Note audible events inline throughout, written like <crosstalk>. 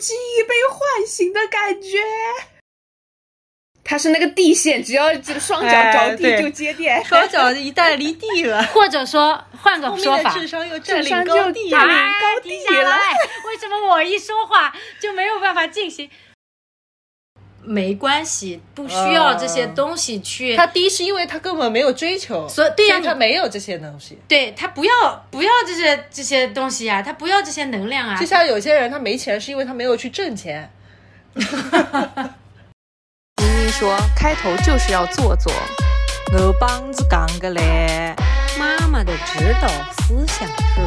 记忆被唤醒的感觉。它是那个地线，只要这个双脚着地就接电，双脚一旦离地了，<laughs> 或者说换个说法，智商又占领高地，占领高地了。为什么我一说话就没有办法进行？没关系，不需要这些东西去。他第一是因为他根本没有追求，所以对呀，他没有这些东西。对他不要不要这些这些东西呀，他不要这些能量啊。就像有些人他没钱是因为他没有去挣钱。<laughs> 妮妮说开头就是要做做，我帮子讲个嘞，妈妈的指导思想是。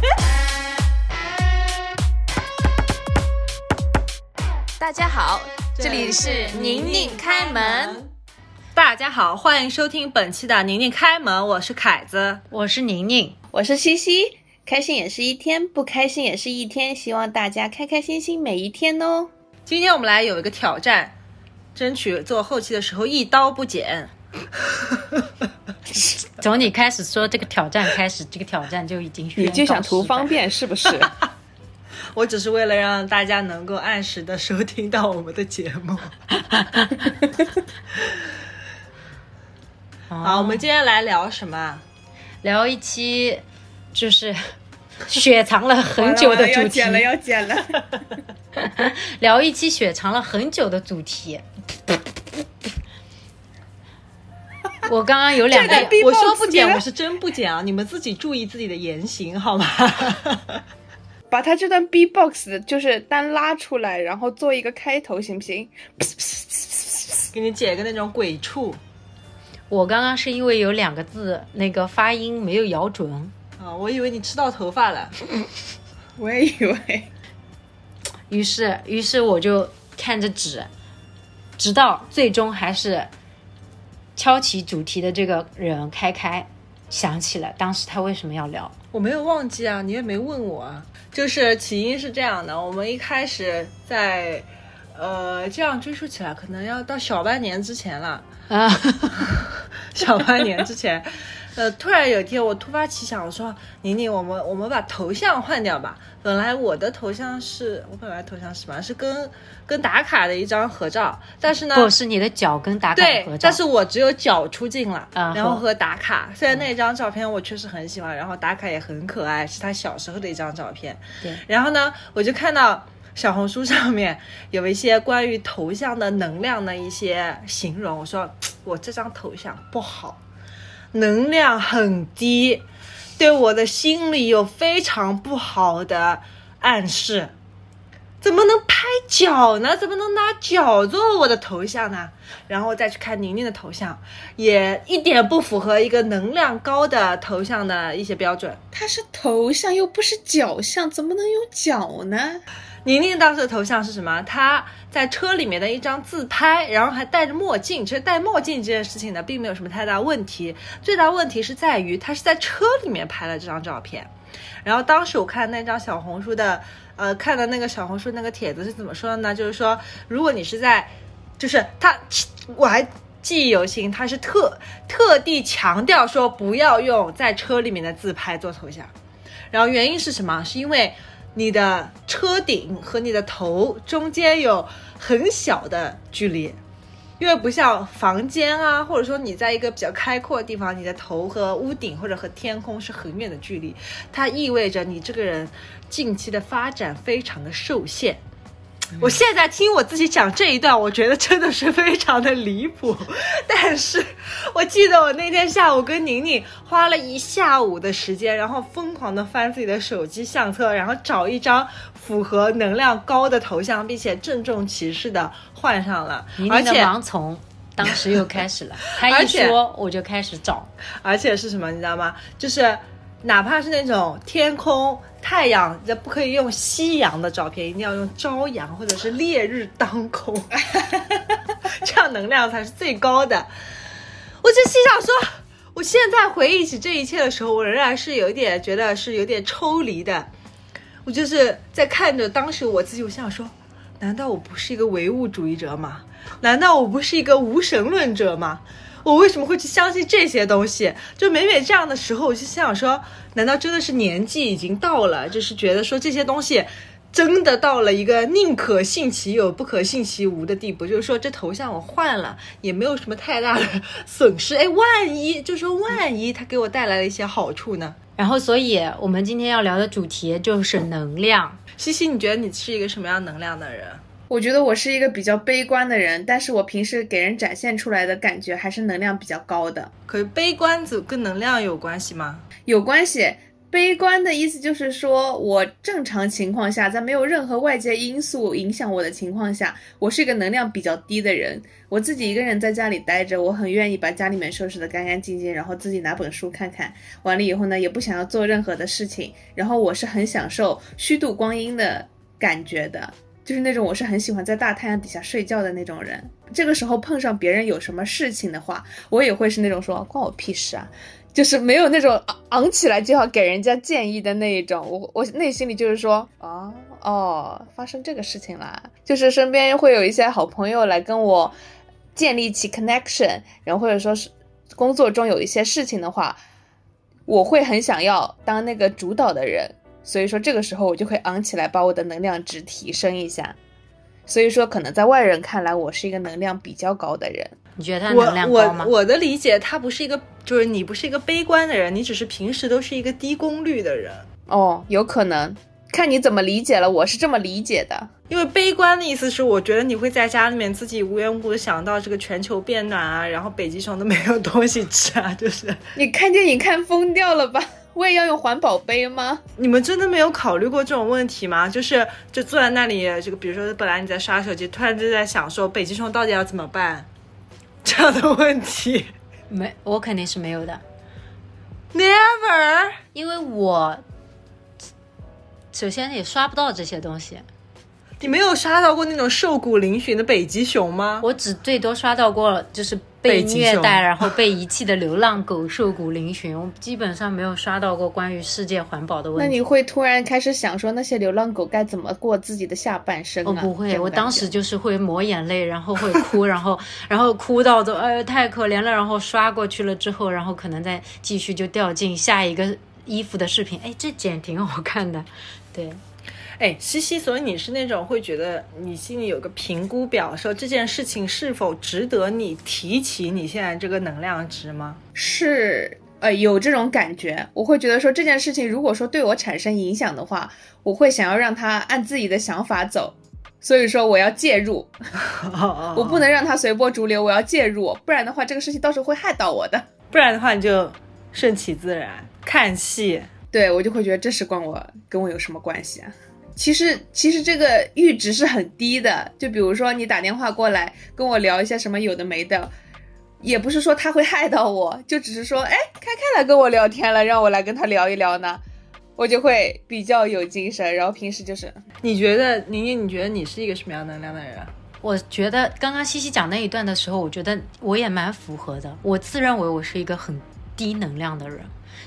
<laughs> 大家好，这里是宁宁开门。大家好，欢迎收听本期的宁宁开门，我是凯子，我是宁宁，我是西西。开心也是一天，不开心也是一天，希望大家开开心心每一天哦。今天我们来有一个挑战，争取做后期的时候一刀不剪。<laughs> 从你开始说这个挑战开始，这个挑战就已经你就想图方便是不是？<laughs> 我只是为了让大家能够按时的收听到我们的节目。<laughs> 好，我们今天来聊什么？聊一期就是雪藏了很久的主题。要剪了，要剪了。<laughs> 聊一期雪藏了很久的主题。我刚刚有两个，我说不剪，我是真不剪啊！你们自己注意自己的言行好吗？把他这段 B box 就是单拉出来，然后做一个开头，行不行？给你剪个那种鬼畜。我刚刚是因为有两个字那个发音没有咬准啊，我以为你吃到头发了，<laughs> 我也以为。于是，于是我就看着纸，直到最终还是敲起主题的这个人开开想起了当时他为什么要聊。我没有忘记啊，你也没问我啊。就是起因是这样的，我们一开始在，呃，这样追溯起来，可能要到小半年之前了啊，<laughs> 小半年之前，呃，突然有一天我突发奇想，我说宁宁，我们我们把头像换掉吧。本来我的头像是我本来头像是什么？是跟跟打卡的一张合照，但是呢，不是你的脚跟打卡合照，但是我只有脚出镜了，然后和打卡。虽然那张照片我确实很喜欢，然后打卡也很可爱，是他小时候的一张照片。对，然后呢，我就看到小红书上面有一些关于头像的能量的一些形容，我说 <tsk> 我这张头像不好，能量很低。对我的心里有非常不好的暗示，怎么能拍脚呢？怎么能拿脚做我的头像呢？然后再去看宁宁的头像，也一点不符合一个能量高的头像的一些标准。它是头像又不是脚像，怎么能有脚呢？宁宁当时的头像是什么？她在车里面的一张自拍，然后还戴着墨镜。其实戴墨镜这件事情呢，并没有什么太大问题。最大问题是在于她是在车里面拍了这张照片。然后当时我看那张小红书的，呃，看的那个小红书那个帖子是怎么说的呢？就是说，如果你是在，就是他，我还记忆犹新，他是特特地强调说不要用在车里面的自拍做头像。然后原因是什么？是因为。你的车顶和你的头中间有很小的距离，因为不像房间啊，或者说你在一个比较开阔的地方，你的头和屋顶或者和天空是很远的距离，它意味着你这个人近期的发展非常的受限。我现在听我自己讲这一段，我觉得真的是非常的离谱。但是我记得我那天下午跟宁宁花了一下午的时间，然后疯狂的翻自己的手机相册，然后找一张符合能量高的头像，并且郑重其事的换上了。而且盲从当时又开始了，<laughs> 他一说我就开始找，而且是什么你知道吗？就是哪怕是那种天空。太阳，这不可以用夕阳的照片，一定要用朝阳或者是烈日当空，<laughs> 这样能量才是最高的。我就心想说，我现在回忆起这一切的时候，我仍然是有一点觉得是有点抽离的。我就是在看着当时我自己，我想说，难道我不是一个唯物主义者吗？难道我不是一个无神论者吗？我为什么会去相信这些东西？就每每这样的时候，我就想说，难道真的是年纪已经到了，就是觉得说这些东西真的到了一个宁可信其有，不可信其无的地步。就是说，这头像我换了也没有什么太大的损失。<laughs> 哎，万一就说万一它给我带来了一些好处呢？然后，所以我们今天要聊的主题就是能量。西西，你觉得你是一个什么样能量的人？我觉得我是一个比较悲观的人，但是我平时给人展现出来的感觉还是能量比较高的。可是悲观子跟能量有关系吗？有关系。悲观的意思就是说，我正常情况下，在没有任何外界因素影响我的情况下，我是一个能量比较低的人。我自己一个人在家里待着，我很愿意把家里面收拾得干干净净，然后自己拿本书看看。完了以后呢，也不想要做任何的事情。然后我是很享受虚度光阴的感觉的，就是那种我是很喜欢在大太阳底下睡觉的那种人。这个时候碰上别人有什么事情的话，我也会是那种说关我屁事啊。就是没有那种昂昂起来就要给人家建议的那一种，我我内心里就是说，哦哦，发生这个事情啦，就是身边会有一些好朋友来跟我建立起 connection，然后或者说是工作中有一些事情的话，我会很想要当那个主导的人，所以说这个时候我就会昂起来，把我的能量值提升一下，所以说可能在外人看来，我是一个能量比较高的人。你觉得他能量高吗？我我的理解，他不是一个，就是你不是一个悲观的人，你只是平时都是一个低功率的人。哦，有可能，看你怎么理解了。我是这么理解的，因为悲观的意思是，我觉得你会在家里面自己无缘无故的想到这个全球变暖啊，然后北极熊都没有东西吃啊，就是你看电影看疯掉了吧？我也要用环保杯吗？你们真的没有考虑过这种问题吗？就是就坐在那里，这个比如说本来你在刷手机，突然就在想说北极熊到底要怎么办？这样的问题没，我肯定是没有的，never，因为我首先也刷不到这些东西。你没有刷到过那种瘦骨嶙峋的北极熊吗？我只最多刷到过就是被虐待然后被遗弃的流浪狗瘦骨嶙峋，我基本上没有刷到过关于世界环保的问题。那你会突然开始想说那些流浪狗该怎么过自己的下半生啊？不会，我当时就是会抹眼泪，然后会哭，<laughs> 然后然后哭到都哎太可怜了，然后刷过去了之后，然后可能再继续就掉进下一个衣服的视频，哎这剪挺好看的，对。哎，西西，所以你是那种会觉得你心里有个评估表，说这件事情是否值得你提起你现在这个能量值吗？是，呃，有这种感觉。我会觉得说这件事情如果说对我产生影响的话，我会想要让他按自己的想法走，所以说我要介入，<laughs> 我不能让他随波逐流，我要介入，不然的话这个事情到时候会害到我的。不然的话你就顺其自然看戏，对我就会觉得这事关我跟我有什么关系啊？其实，其实这个阈值是很低的。就比如说，你打电话过来跟我聊一些什么有的没的，也不是说他会害到我，就只是说，哎，开开来跟我聊天了，让我来跟他聊一聊呢，我就会比较有精神。然后平时就是，你觉得宁宁，你觉得你是一个什么样能量的人？我觉得刚刚西西讲那一段的时候，我觉得我也蛮符合的。我自认为我是一个很低能量的人，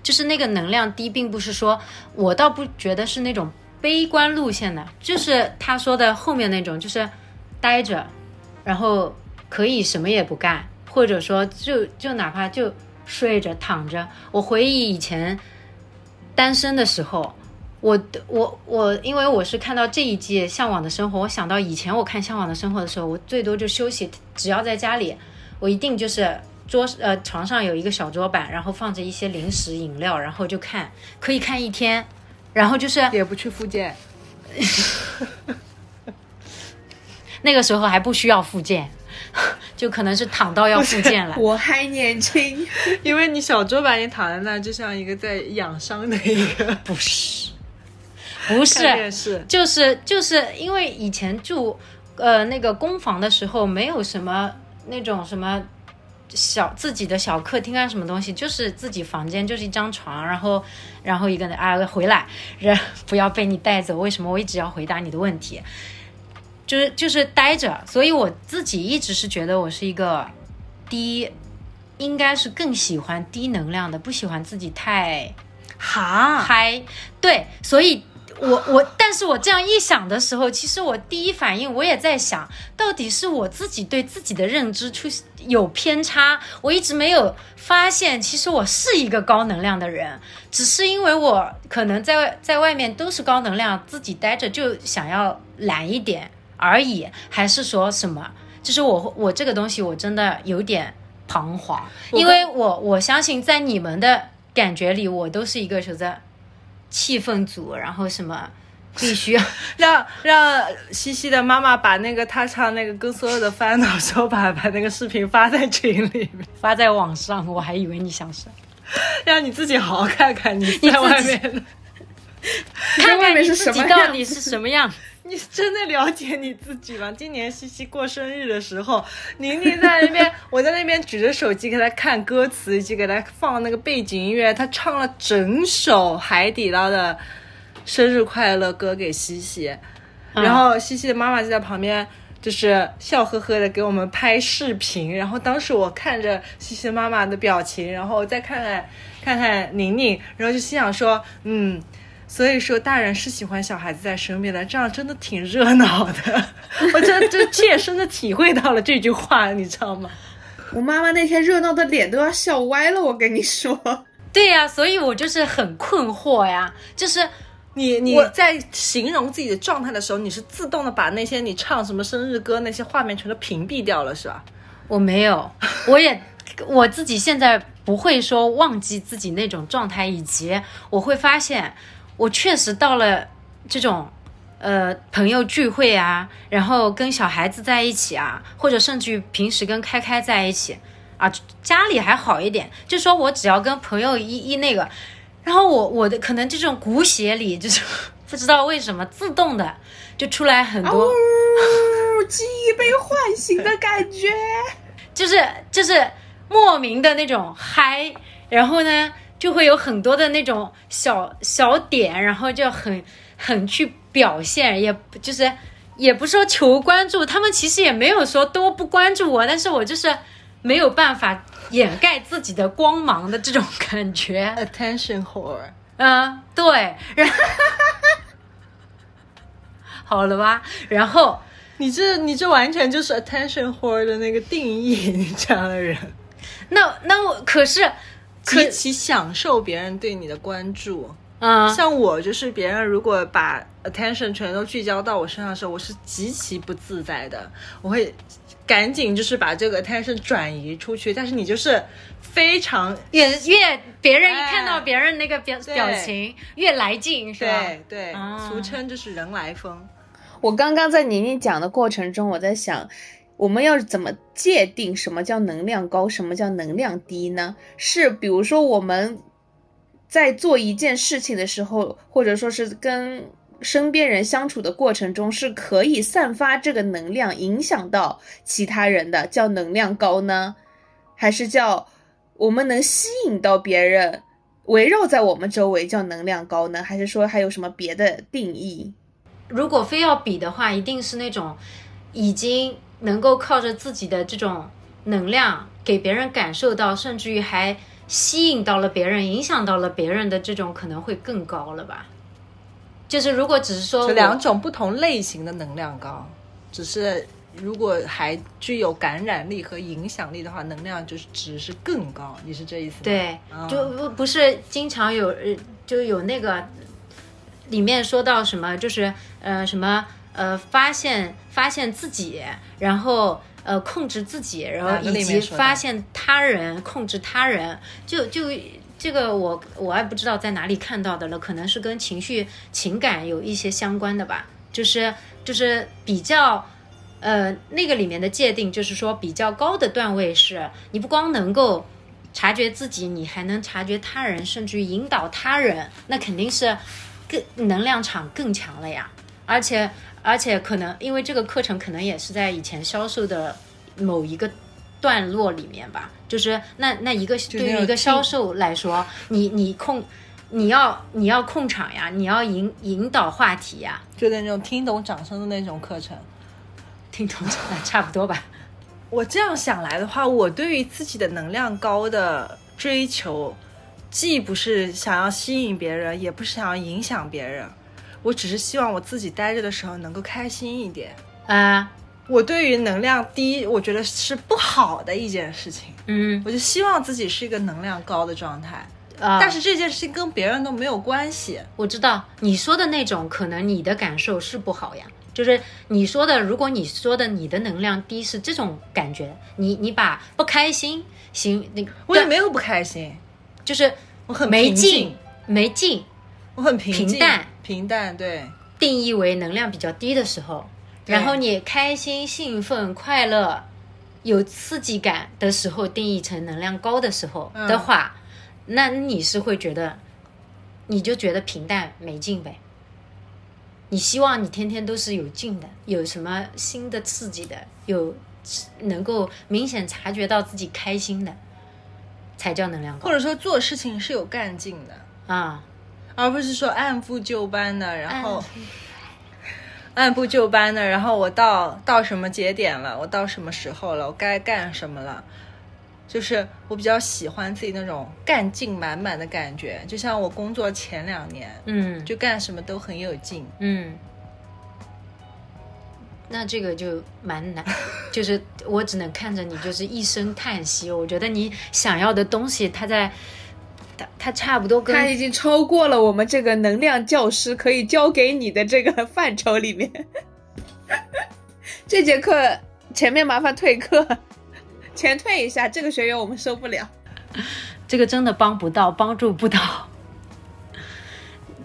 就是那个能量低，并不是说我倒不觉得是那种。悲观路线的，就是他说的后面那种，就是待着，然后可以什么也不干，或者说就就哪怕就睡着躺着。我回忆以前单身的时候，我我我，因为我是看到这一季《向往的生活》，我想到以前我看《向往的生活》的时候，我最多就休息，只要在家里，我一定就是桌呃床上有一个小桌板，然后放着一些零食饮料，然后就看，可以看一天。然后就是也不去复健，<laughs> 那个时候还不需要复健，<laughs> 就可能是躺到要复健了。我还年轻，<laughs> 因为你小桌板你躺在那，就像一个在养伤的一个，不是，不是，就是就是因为以前住呃那个公房的时候，没有什么那种什么。小自己的小客厅啊，什么东西，就是自己房间，就是一张床，然后，然后一个人啊回来，人不要被你带走。为什么我一直要回答你的问题？就是就是待着，所以我自己一直是觉得我是一个低，应该是更喜欢低能量的，不喜欢自己太哈嗨。对，所以我我，但是我这样一想的时候，其实我第一反应我也在想，到底是我自己对自己的认知出有偏差，我一直没有发现，其实我是一个高能量的人，只是因为我可能在在外面都是高能量，自己待着就想要懒一点而已，还是说什么？就是我我这个东西我真的有点彷徨，因为我我相信在你们的感觉里，我都是一个守在气氛组，然后什么必须要 <laughs> 让让西西的妈妈把那个她唱那个跟所有的烦恼说把把那个视频发在群里面，发在网上，我还以为你想说，<laughs> 让你自己好好看看你 <laughs> 在外面。的，看看你外面是自己到什么样？底是什么样。你真的了解你自己吗？<laughs> 今年西西过生日的时候，宁宁在那边，<laughs> 我在那边举着手机给她看歌词，以及给她放那个背景音乐，她唱了整首海底捞的生日快乐歌给西西，然后西西的妈妈就在旁边。就是笑呵呵的给我们拍视频，然后当时我看着西西妈妈的表情，然后再看看看看宁宁，然后就心想说，嗯，所以说大人是喜欢小孩子在身边的，这样真的挺热闹的。<laughs> 我真的就切身的体会到了这句话，你知道吗？我妈妈那天热闹的脸都要笑歪了，我跟你说。对呀、所以我就是很困惑呀，就是你你在形容自己的状态的时候，你是自动的把那些你唱什么生日歌那些画面全都屏蔽掉了，是吧？我没有，<laughs> 我也我自己现在不会说忘记自己那种状态，以及我会发现，我确实到了这种呃朋友聚会啊，然后跟小孩子在一起啊，或者甚至于平时跟开开在一起啊，家里还好一点，就说我只要跟朋友一一那个，然后我我的可能这种骨血里就是不知道为什么自动的就出来很多。哦，记忆被唤醒的感觉。<laughs> 就是就是莫名的那种嗨，然后呢就会有很多的那种小小点，然后就很很去表现，也就是也不说求关注，他们其实也没有说都不关注我，但是我就是没有办法掩盖自己的光芒的这种感觉，Attention whore，嗯，对，然 <laughs> 后好了吧，然后。你这你这完全就是 attention whore 的那个定义，你这样的人，那那我可是，可极其享受别人对你的关注。嗯，像我就是别人如果把 attention 全都聚焦到我身上的时候，我是极其不自在的，我会赶紧就是把这个 attention 转移出去。但是你就是非常越越别人一哎看到别人那个表、对表情越来劲，是吧？对俗称就是人来疯。我刚刚在宁宁讲的过程中，我在想，我们要怎么界定什么叫能量高，什么叫能量低呢？是比如说我们在做一件事情的时候，或者说是跟身边人相处的过程中，是可以散发这个能量，影响到其他人的，叫能量高呢？还是叫我们能吸引到别人，围绕在我们周围叫能量高呢？还是说还有什么别的定义？如果非要比的话，一定是那种已经能够靠着自己的这种能量给别人感受到，甚至于还吸引到了别人，影响到了别人的这种，可能会更高了吧？就是如果只是说两种不同类型的能量高，只是如果还具有感染力和影响力的话，能量就是值是更高。你是这意思吗？对，嗯就不不是经常有呃，就有那个里面说到什么，就是呃什么呃发现发现自己，然后呃控制自己，然后以及发现他人，控制他人，就就。这个我我还不知道在哪里看到的了，可能是跟情绪情感有一些相关的吧，就是就是比较呃，那个里面的界定就是说，比较高的段位是你不光能够察觉自己，你还能察觉他人，甚至于引导他人，那肯定是更能量场更强了呀。而且而且可能因为这个课程可能也是在以前销售的某一个段落里面吧，就是那那一个对于一个销售来说，你你控。你要你要控场呀，你要引引导话题呀，就那种听懂掌声的那种课程。听懂掌声差不多吧？<laughs> 我这样想来的话，我对于自己的能量高的追求，既不是想要吸引别人，也不是想要影响别人。我只是希望我自己待着的时候能够开心一点。啊，我对于能量低，我觉得是不好的一件事情。嗯我就希望自己是一个能量高的状态，啊，但是这件事情跟别人都没有关系。我知道你说的那种，可能你的感受是不好呀。就是你说的，如果你说的你的能量低是这种感觉，你你把不开心行那个，我也没有不开心，就是我很没劲，没劲我很平平淡，平淡，对，定义为能量比较低的时候，然后你开心、兴奋、快乐、有刺激感的时候，定义成能量高的时候嗯。的话，那你是会觉得，你就觉得平淡没劲呗。你希望你天天都是有劲的，有什么新的刺激的，有能够明显察觉到自己开心的，才叫能量高。或者说做事情是有干劲的，啊。而不是说按部就班的，然后按按部就班的，然后我到到什么节点了，我到什么时候了，我该干什么了。就是我比较喜欢自己那种干劲满满的感觉，就像我工作前两年，嗯，就干什么都很有劲。嗯，那这个就蛮难，<laughs> 就是我只能看着你，就是一声叹息。我觉得你想要的东西，它在，它它差不多跟他已经超过了我们这个能量教师可以教给你的这个范畴里面。<laughs> 这节课前面麻烦退课，<laughs> 前退一下，这个学员我们收不了。这个真的帮不到，帮助不到。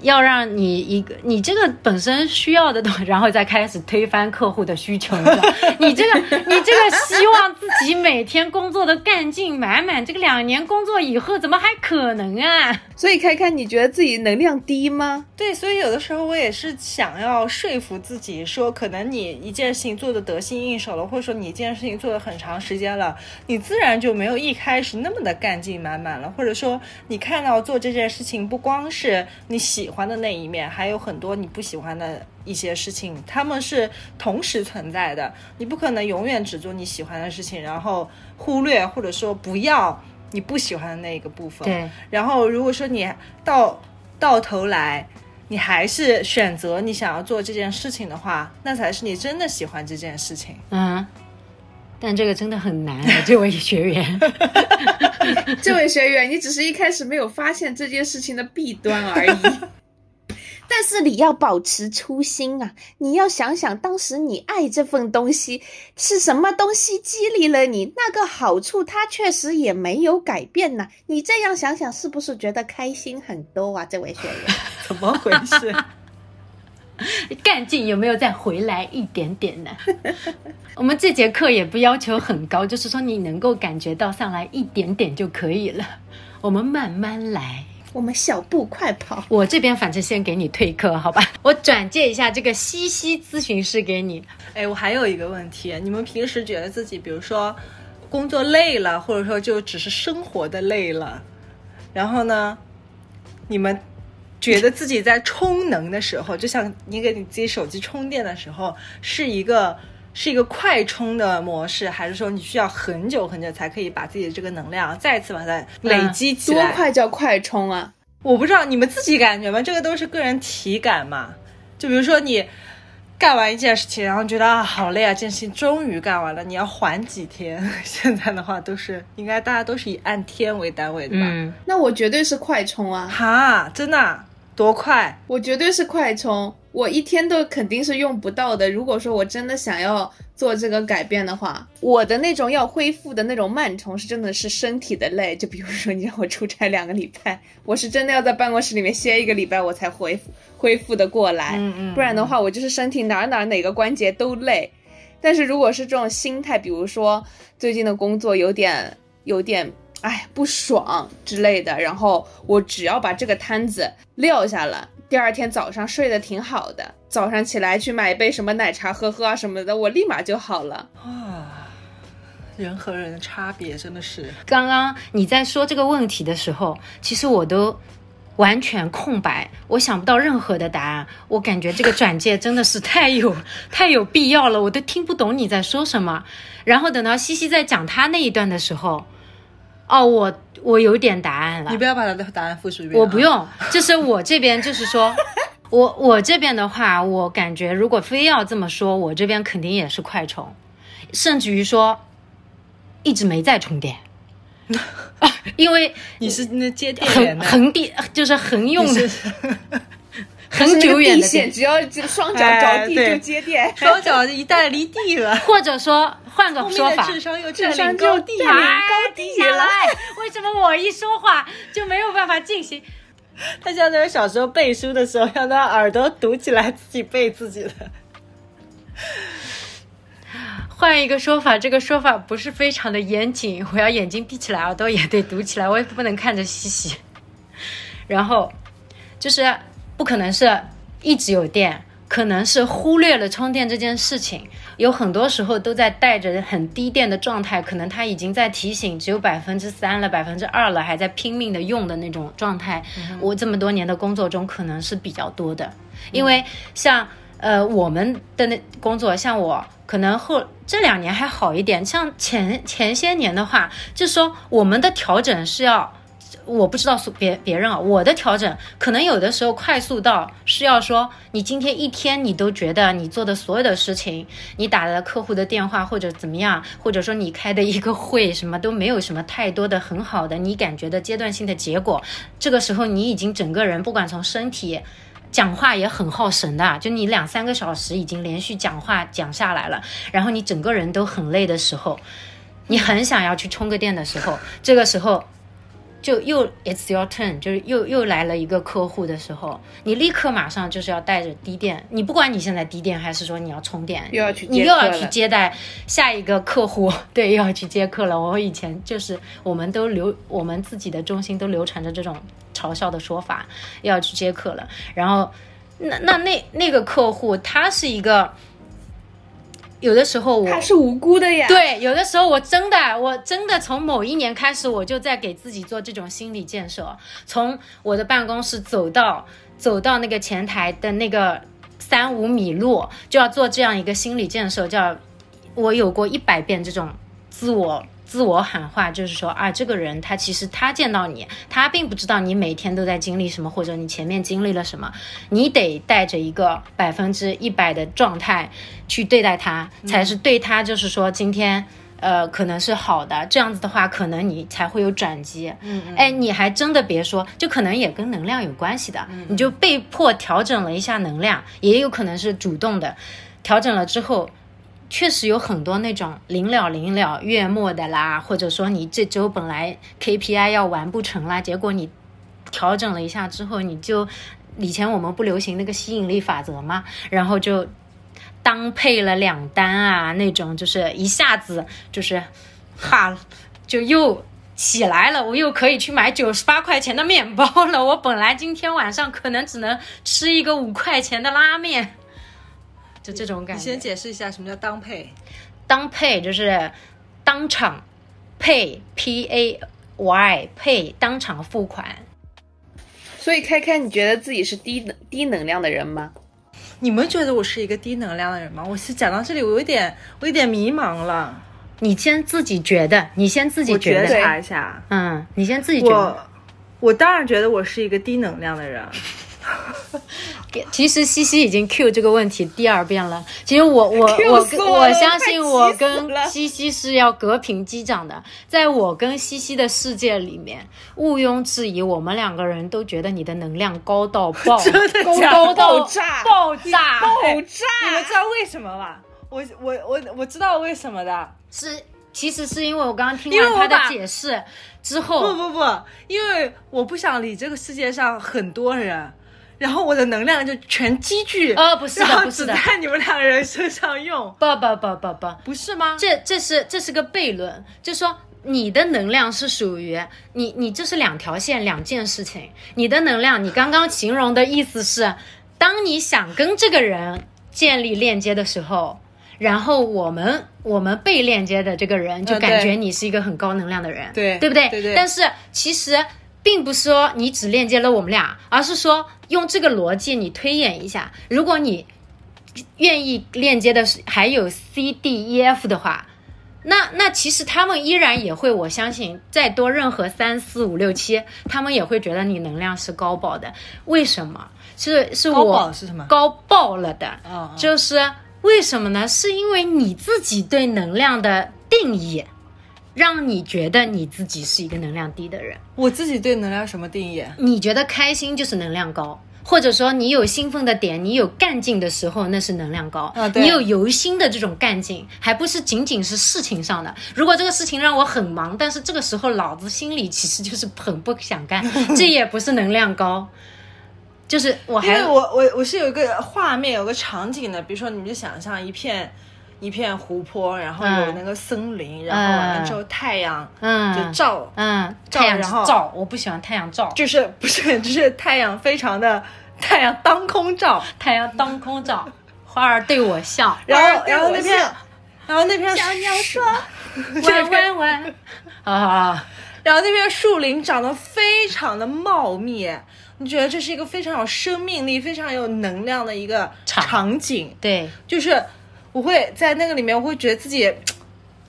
要让你一个，你这个本身需要的东西，然后再开始推翻客户的需求，你知道？<laughs> 你这个，你这个希望自己每天工作的干劲满满，这个两年工作以后怎么还可能啊？所以开开，你觉得自己能量低吗？对，所以有的时候我也是想要说服自己，说可能你一件事情做的得心应手了，或者说你一件事情做了很长时间了，你自然就没有一开始那么的干劲满满了，或者说你看到做这件事情不光是你喜欢的那一面，还有很多你不喜欢的一些事情，他们是同时存在的，你不可能永远只做你喜欢的事情，然后忽略或者说不要你不喜欢的那个部分。对，然后如果说你到到头来，你还是选择你想要做这件事情的话，那才是你真的喜欢这件事情。嗯，但这个真的很难啊，<laughs> 这位学员。这位学员，你只是一开始没有发现这件事情的弊端而已。但是你要保持初心啊！你要想想，当时你爱这份东西是什么东西激励了你，那个好处它确实也没有改变呐、你这样想想，是不是觉得开心很多啊？这位学员，<laughs> 怎么回事？<laughs> 干劲有没有再回来一点点呢？<laughs> 我们这节课也不要求很高，就是说你能够感觉到上来一点点就可以了。我们慢慢来。我们小步快跑。我这边反正先给你退课，好吧？<laughs> 我转介一下这个西西咨询师给你。哎，我还有一个问题，你们平时觉得自己，比如说工作累了，或者说就只是生活的累了，然后呢，你们觉得自己在充能的时候，就像你给你自己手机充电的时候，是一个是一个快充的模式，还是说你需要很久很久才可以把自己的这个能量再次把它累积起来多？快叫快充啊！我不知道你们自己感觉吗？这个都是个人体感嘛。就比如说你干完一件事情，然后觉得啊好累啊，这件事情终于干完了，你要缓几天。<laughs> 现在的话都是应该大家都是以按天为单位的吧？嗯，那我绝对是快充啊！哈，真的啊多快？我绝对是快充，我一天都肯定是用不到的。如果说我真的想要做这个改变的话，我的那种要恢复的那种慢充是真的是身体的累。就比如说你让我出差两个礼拜，<laughs> 我是真的要在办公室里面歇一个礼拜，我才恢复恢复的过来。嗯嗯不然的话，我就是身体哪儿哪儿哪个关节都累。但是如果是这种心态，比如说最近的工作有点有点哎不爽之类的，然后我只要把这个摊子撂下了，第二天早上睡得挺好的，早上起来去买一杯什么奶茶喝喝啊什么的，我立马就好了。啊，人和人的差别真的是。刚刚你在说这个问题的时候，其实我都完全空白，我想不到任何的答案。我感觉这个转介真的是太有太有必要了，我都听不懂你在说什么。然后等到西西在讲他那一段的时候，哦，我我有点答案了你。不要把他的答案复述一遍、啊我不。用，就是我这边就是说，<laughs> 我我这边的话，我感觉如果非要这么说，我这边肯定也是快充，甚至于说一直没在充电，<laughs> 因为你是那接电横源的，横电就是横用的 <laughs> 很久远的线，只要这双脚着地就接电。双脚一旦离地了，<laughs> 或者说换个后说法，智商又智商。就占领哎高地停下了来 <laughs> 为什么我一说话就没有办法进行？<laughs> 他像那种小时候背书的时候，让他耳朵堵起来自己背自己的。换一个说法，这个说法不是非常的严谨，我要眼睛闭起来，耳朵也得堵起来，我也不能看着西西。然后就是不可能是一直有电，可能是忽略了充电这件事情，有很多时候都在带着很低电的状态，可能他已经在提醒只有百分之三了、百分之二了，还在拼命的用的那种状态。我这么多年的工作中，可能是比较多的，因为像。呃，我们的那工作，像我可能后这两年还好一点，像前前些年的话，就说我们的调整是要，我不知道说别别人啊，我的调整可能有的时候快速到是要说，你今天一天你都觉得你做的所有的事情，你打的客户的电话或者怎么样，或者说你开的一个会，什么都没有什么太多的很好的你感觉的阶段性的结果，这个时候你已经整个人不管从身体。讲话也很耗神的，就你两三个小时已经连续讲话讲下来了，然后你整个人都很累的时候，你很想要去充个电的时候，这个时候就又 it's your turn，就是又又来了一个客户的时候，你立刻马上就是要带着低电，你不管你现在低电还是说你要充电，又要去你又要去接待下一个客户，<laughs> 对，又要去接客了。我以前就是我们都流我们自己的中心都流传着这种嘲笑的说法，又要去接客了。然后那那那那个客户他是一个。有的时候我他是无辜的呀。，对，有的时候我真的，我真的从某一年开始，我就在给自己做这种心理建设。从我的办公室走到走到那个前台的那个三五米路，就要做这样一个心理建设，叫我有过一百遍这种自我。自我喊话就是说啊，这个人他其实他见到你，他并不知道你每天都在经历什么，或者你前面经历了什么，你得带着一个百分之一百的状态去对待他，才是对他就是说今天。呃，可能是好的，这样子的话，可能你才会有转机。嗯嗯。哎，你还真的别说，就可能也跟能量有关系的。嗯。你就被迫调整了一下能量，也有可能是主动的，调整了之后，确实有很多那种临了临了月末的啦，或者说你这周本来 KPI 要完不成啦，结果你调整了一下之后，你就以前我们不流行那个吸引力法则吗？然后就当配了两单啊，那种就是一下子就是哈就又。起来了，我又可以去买九十八块钱的面包了。我本来今天晚上可能只能吃一个五块钱的拉面，就这种感觉。你先解释一下什么叫当配。当配就是当场配 P A Y 配当场付款。所以开开，你觉得自己是低能低能量的人吗？你们觉得我是一个低能量的人吗？我是讲到这里，我有点，我有点迷茫了。你先自己觉得，你先自己我觉察一下，嗯，你先自己觉得。我我当然觉得我是一个低能量的人。<laughs> 其实西西已经 Q 这个问题第二遍了。其实我我我跟我我相信我跟西西是要隔屏击掌的。在我跟西西的世界里面，毋庸置疑，我们两个人都觉得你的能量高到爆，<laughs> 高假高到爆炸爆炸，爆炸你们！知道为什么吗？我我我我知道为什么的。是其实是因为我刚刚听完他的解释之后不，不不，因为我不想理这个世界上很多人，然后我的能量就全积聚，呃不是的不是的在你们两个人身上用，不不不不不，不是吗？这这是这是个悖论，就说你的能量是属于你你这是两条线两件事情。你的能量，你刚刚形容的意思是，当你想跟这个人建立链接的时候，然后我们我们被链接的这个人就嗯感觉你是一个很高能量的人，对对不对？对对但是其实。并不是说你只链接了我们俩，而是说用这个逻辑你推演一下，如果你愿意链接的是还有 C D E F 的话，那那其实他们依然也会，我相信再多任何三四五六七，他们也会觉得你能量是高爆的。为什么？是是高我爆是什么？高爆了的，啊，就是为什么呢？是因为你自己对能量的定义，让你觉得你自己是一个能量低的人。我自己对能量什么定义？你觉得开心就是能量高，或者说你有兴奋的点，你有干劲的时候，那是能量高。啊对你有由心的这种干劲，还不是仅仅是事情上的。如果这个事情让我很忙，但是这个时候老子心里其实就是很不想干，<laughs> 这也不是能量高。就是我还因为我我我是有一个画面，有个场景的，比如说你们就想象一片一片湖泊，然后有嗯。那个森林，然后完了之后太阳就嗯照，嗯照太阳然后照，我不喜欢太阳照，就是不是就是太阳非常的 <laughs> 太阳当空照，太阳当空照，花儿对我笑，<laughs> 然后然后那片然后那片小鸟说弯弯弯，啊，然后那片树林长得非常的茂密，你觉得这是一个非常有生命力、非常有能量的一个场。场景，对，就是我会在那个里面，我会觉得自己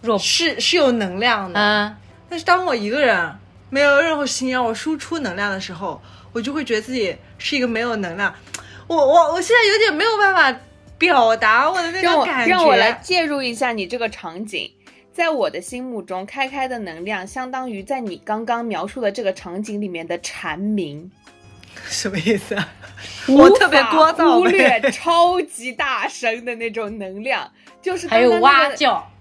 若 <tsk> 是是有能量的。嗯。但是当我一个人没有任何事情让我输出能量的时候，我就会觉得自己是一个没有能量。我我我现在有点没有办法表达我的那种感觉。让我来介入一下你这个场景。在我的心目中，开开的能量相当于在你刚刚描述的这个场景里面的蝉鸣，<laughs> 什么意思啊？我特别聒噪忽略超级大声的那种能量，就是还有刚刚那个蛙叫，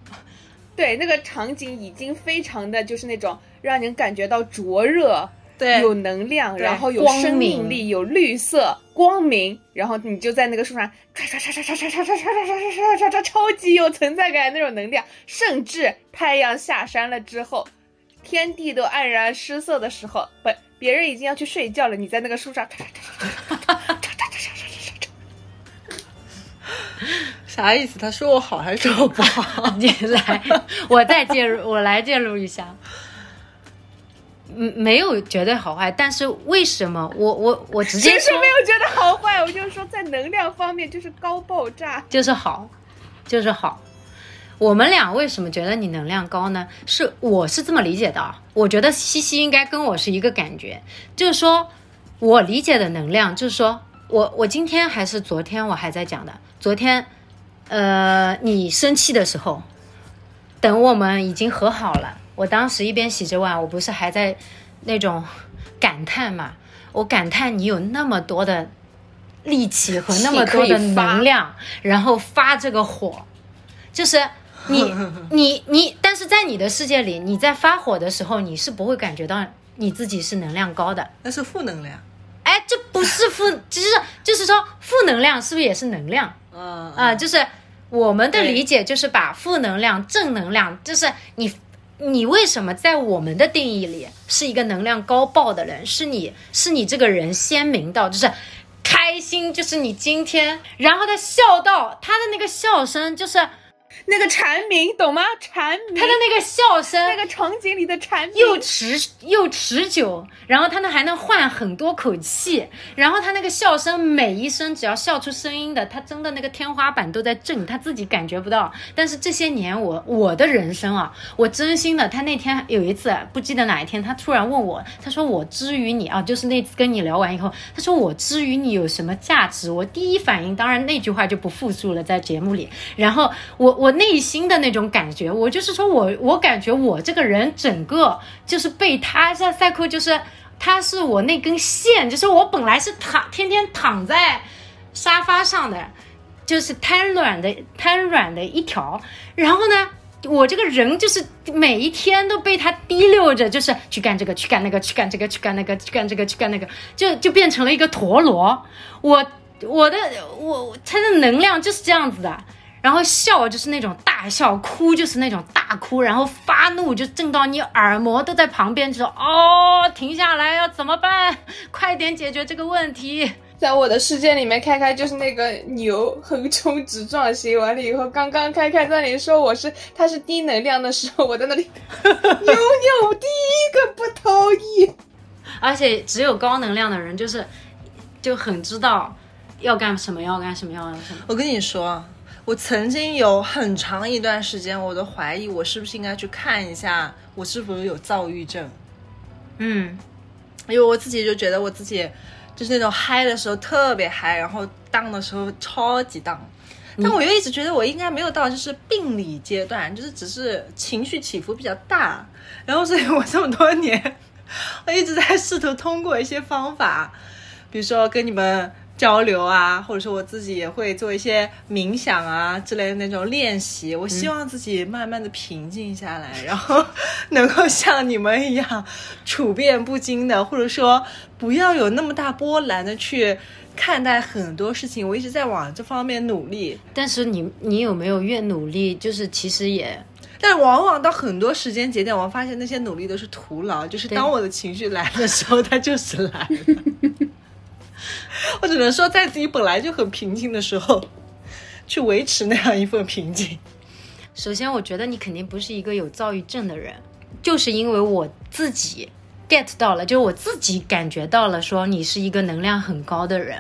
对，那个场景已经非常的就是那种让人感觉到灼热，对。有能量，然后有生命力，有绿色光明，然后你就在那个树上唰唰唰唰唰唰唰唰唰唰唰唰唰，超级有存在感的那种能量，甚至太阳下山了之后，天地都黯然失色的时候，不，别人已经要去睡觉了，你在那个树上，啥意思？他说我好还是说我不好？你来，我再介入，我来介入一下。嗯，没有绝对好坏，但是为什么我我我直接说没有觉得好坏，我就是说在能量方面就是高爆炸，就是好，就是好。我们俩为什么觉得你能量高呢？是我是这么理解的啊，我觉得西西应该跟我是一个感觉，就是说我理解的能量，就是说我我今天还是昨天我还在讲的，昨天，呃，你生气的时候，等我们已经和好了，我当时一边洗着碗，我不是还在那种感叹嘛，我感叹你有那么多的力气和那么多的能量，然后发这个火，就是 <laughs> 你你你，但是在你的世界里，你在发火的时候，你是不会感觉到你自己是能量高的。那是负能量。哎，这不是负，就是就是说负能量是不是也是能量嗯啊、就是我们的理解就是把负能量、正能量，就是你你为什么在我们的定义里是一个能量高爆的人？是你是你这个人鲜明到就是。开心就是你今天，然后他笑到他的那个笑声，就是那个蝉鸣，懂吗？蝉鸣，他的那个笑声，那个场景里的蝉鸣，又持又持久，然后他呢还能换很多口气，然后他那个笑声每一声只要笑出声音的，他真的那个天花板都在震，他自己感觉不到。但是这些年我我的人生啊，我真心的，他那天有一次不记得哪一天，他突然问我，他说我之于你啊，就是那次跟你聊完以后，他说我之于你有什么价值？我第一反应当然那句话就不复述了，在节目里，然后我我内心的那种感觉，我就是说我我感觉我这个人整个就是被他在赛库，就是他是我那根线，就是我本来是躺天天躺在沙发上的，就是瘫软的瘫软的一条，然后呢。我这个人就是每一天都被他提溜着，就是去干这个，去干那个，去干这个，去干那个，去干这个，去干那个，就就变成了一个陀螺。我我的我他的能量就是这样子的，然后笑就是那种大笑，哭就是那种大哭，然后发怒就震到你耳膜都在旁边，就说哦，停下来要怎么办？快点解决这个问题。在我的世界里面，开开就是那个牛横冲直撞型。完了以后，刚刚开开在那里说我是他是低能量的时候，我在那里 <laughs> 牛牛第一个不同意。而且只有高能量的人，就是就很知道要干什么，要干什么，要干什么。我跟你说，我曾经有很长一段时间，我都怀疑我是不是应该去看一下，我是否有躁郁症。嗯，因为我自己就觉得我自己就是那种嗨的时候特别嗨，然后荡的时候超级荡。但我又一直觉得我应该没有到就是病理阶段，就是只是情绪起伏比较大。然后，所以我这么多年，<laughs> 我一直在试图通过一些方法，比如说跟你们交流啊，或者说我自己也会做一些冥想啊之类的那种练习。我希望自己慢慢的平静下来，然后能够像你们一样处变不惊的，或者说不要有那么大波澜的去看待很多事情。我一直在往这方面努力，但是你你有没有越努力，就是其实也但往往到很多时间节点，我发现那些努力都是徒劳。就是当我的情绪来的时候，它就是来了。<laughs> 我只能说，在自己本来就很平静的时候，去维持那样一份平静。首先，我觉得你肯定不是一个有躁郁症的人，就是因为我自己 get 到了，就是我自己感觉到了，说你是一个能量很高的人，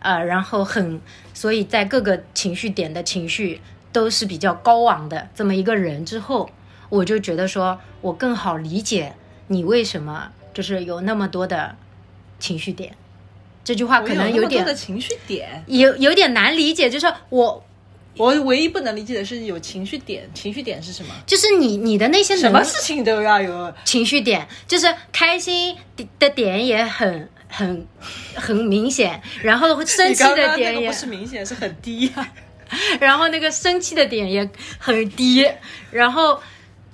呃，然后很，所以在各个情绪点的情绪都是比较高昂的这么一个人之后，我就觉得说我更好理解你为什么就是有那么多的情绪点。这句话可能有点的情绪点，有有点难理解，就是我我唯一不能理解的是有情绪点，情绪点是什么？就是你你的那些能什么事情都要有情绪点，就是开心的点也很很很明显，然后生气的点也个不，是明显是很低，<laughs> 然后那个生气的点也很低，然后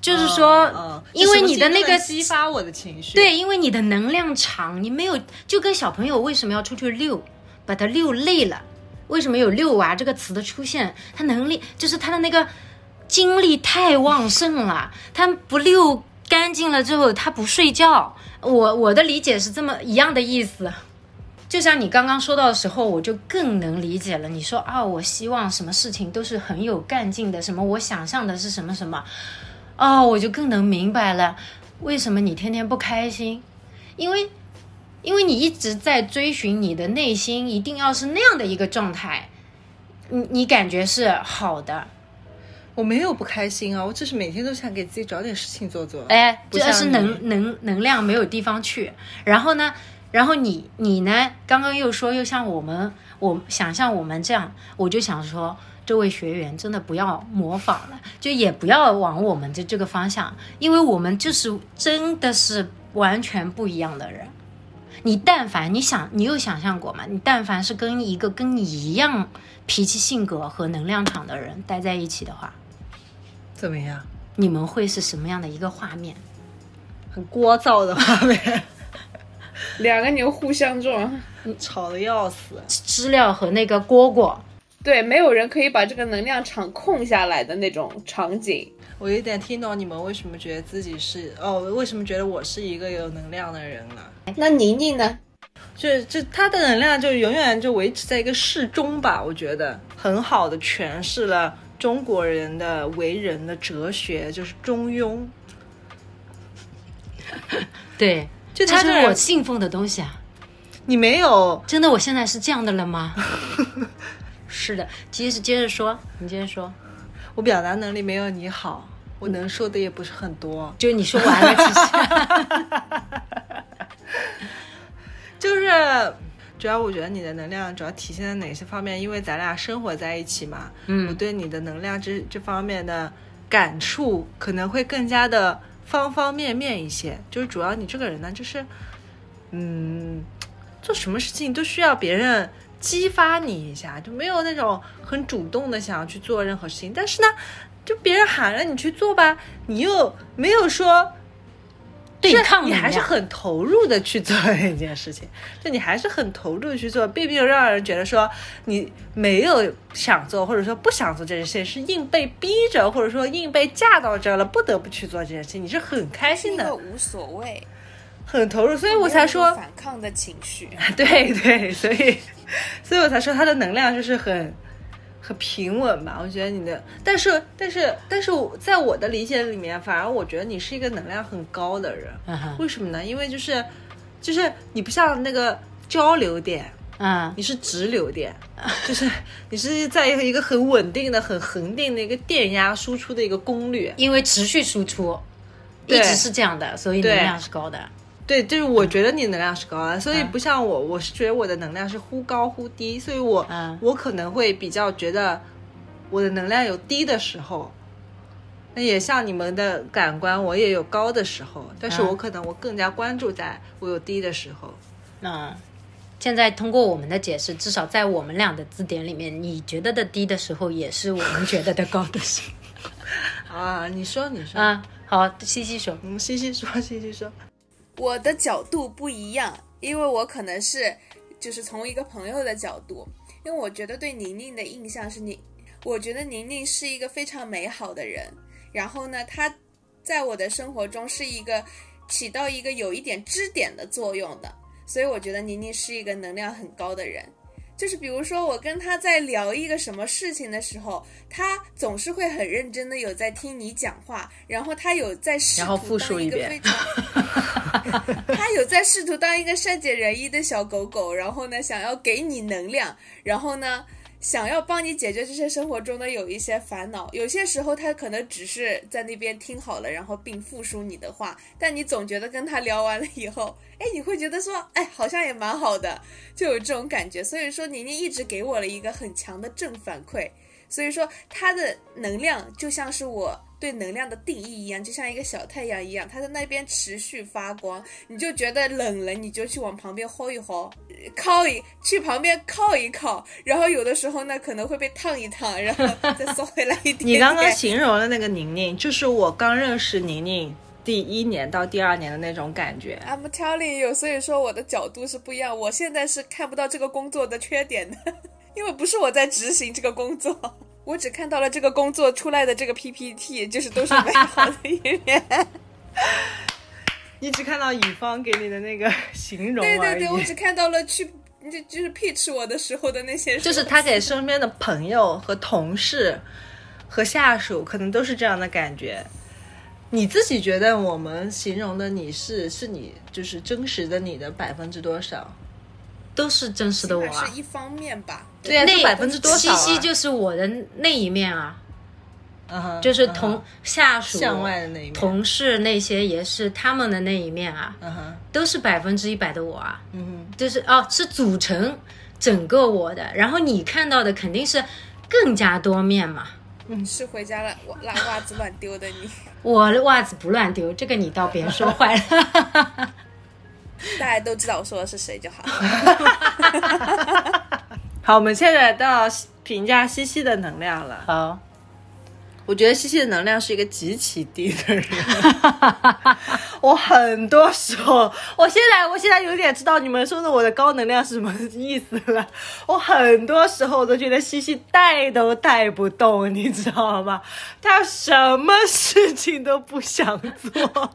就是说，嗯，因为你的那个激发我的情绪，对，因为你的能量场，你没有就跟小朋友为什么要出去遛，把他遛累了，为什么有遛娃这个词的出现？他能力就是他的那个精力太旺盛了，他不遛干净了之后，他不睡觉。我我的理解是这么一样的意思。就像你刚刚说到的时候，我就更能理解了。你说啊，我希望什么事情都是很有干劲的，什么我想象的是什么什么，哦，我就更能明白了，为什么你天天不开心，因为，因为你一直在追寻你的内心，一定要是那样的一个状态，你你感觉是好的，我没有不开心啊，我只是每天都想给自己找点事情做做。哎，这是能能能量没有地方去。然后呢，然后你你呢，刚刚又说又像我们，我想像我们这样，我就想说，这位学员真的不要模仿了，就也不要往我们的这个方向，因为我们就是真的是完全不一样的人。你但凡你想，你有想象过吗？你但凡是跟一个跟你一样脾气、性格和能量场的人待在一起的话，怎么样？你们会是什么样的一个画面？很聒噪的画面，<laughs> 两个牛互相撞，吵得要死。知了和那个蝈蝈，对，没有人可以把这个能量场控下来的那种场景。我有点听懂你们为什么觉得自己是哦，为什么觉得我是一个有能量的人了。那宁宁呢？就就他的能量就永远就维持在一个适中吧，我觉得很好的诠释了中国人的为人的哲学，就是中庸。<laughs> 对，就他这是我信奉的东西啊！你没有真的，我现在是这样的了吗？<laughs> 是的，接着接着说，你接着说，我表达能力没有你好，我能说的也不是很多。就你说完了，其实 <laughs> 就是主要我觉得你的能量主要体现在哪些方面？因为咱俩生活在一起嘛，嗯我对你的能量这这方面的感触可能会更加的方方面面一些。就是主要你这个人呢，就是嗯，做什么事情都需要别人激发你一下，就没有那种很主动的想要去做任何事情。但是呢，就别人喊了你去做吧，你又没有说。对抗你还是很投入的去做 <laughs> 一件事情，就你还是很投入的去做，并没有让人觉得说你没有想做，或者说不想做这件事情，是硬被逼着，或者说硬被架到这儿了，不得不去做这件事情，你是很开心的，无所谓，很投入，所以我才说，反抗的情绪。<laughs> 对对，所以所以我才说他的能量就是很很平稳吧。我觉得你的，但是但是但是我在我的理解里面，反而我觉得你是一个能量很高的人。为什么呢？因为就是就是你不像那个交流点，嗯你是直流电，就是 <laughs> 你是在一个很稳定的、很恒定的一个电压输出的一个功率。因为持续输出一直是这样的，所以能量是高的。对，就是我觉得你能量是高的，所以嗯。不像我，我是觉得我的能量是忽高忽低，所以我、嗯。我可能会比较觉得我的能量有低的时候，那也像你们的感官，我也有高的时候，但是嗯。我可能我更加关注在我有低的时候。嗯，现在通过我们的解释，至少在我们俩的字典里面，你觉得的低的时候，也是我们觉得的高的时候。<laughs> 啊，你说，你说，啊，好，西西说，嗯，西西说，西西说，我的角度不一样，因为我可能是就是从一个朋友的角度，因为我觉得对宁宁的印象是你，我觉得宁宁是一个非常美好的人，然后呢，她在我的生活中是一个起到一个有一点支点的作用的，所以我觉得宁宁是一个能量很高的人。就是比如说，我跟他在聊一个什么事情的时候，他总是会很认真的有在听你讲话，然后他有在试图当一述一遍个非常 <laughs> 他有在试图当一个善解人意的小狗狗，然后呢，想要给你能量，然后呢，想要帮你解决这些生活中的有一些烦恼。有些时候他可能只是在那边听好了，然后并复述你的话，但你总觉得跟他聊完了以后，哎，你会觉得说，哎，好像也蛮好的，就有这种感觉。所以说，宁宁一直给我了一个很强的正反馈。所以说，它的能量就像是我对能量的定义一样，就像一个小太阳一样，它在那边持续发光。你就觉得冷了，你就去往旁边薅一薅，呃靠一去旁边靠一靠，然后有的时候呢可能会被烫一烫，然后 <laughs> 再缩回来一点点。你刚刚形容的那个宁宁，就是我刚认识宁宁第一年到第二年的那种感觉。I'm telling you，所以说我的角度是不一样。我现在是看不到这个工作的缺点的，因为不是我在执行这个工作，我只看到了这个工作出来的这个 PPT，就是都是美好的一面。<laughs> 你只看到乙方给你的那个形容。对对对，我只看到了去就就是 pitch 我的时候的那些，就是他给身边的朋友和同事和下属，可能都是这样的感觉。你自己觉得我们形容的你是是你就是真实的你的百分之多少？都是真实的我啊是。一方面吧。对呀、那就百分之多少、啊？西西就是我的那一面啊，就是同下属、向外的那一面。同事那些也是他们的那一面啊，都是百分之一百的我啊，嗯哼，就是哦，是组成整个我的。然后你看到的肯定是更加多面嘛。嗯是回家了，我拉袜子乱丢的你。我的袜子不乱丢，这个你倒别说坏了。<laughs> 大家都知道我说的是谁就好了。<laughs> 好，我们现在到评价西西的能量了。好，我觉得西西的能量是一个极其低的人。<laughs> 我很多时候，我现在我现在有点知道你们说的我的高能量是什么意思了。我很多时候都觉得西西带都带不动，你知道吗？<laughs> 他什么事情都不想做。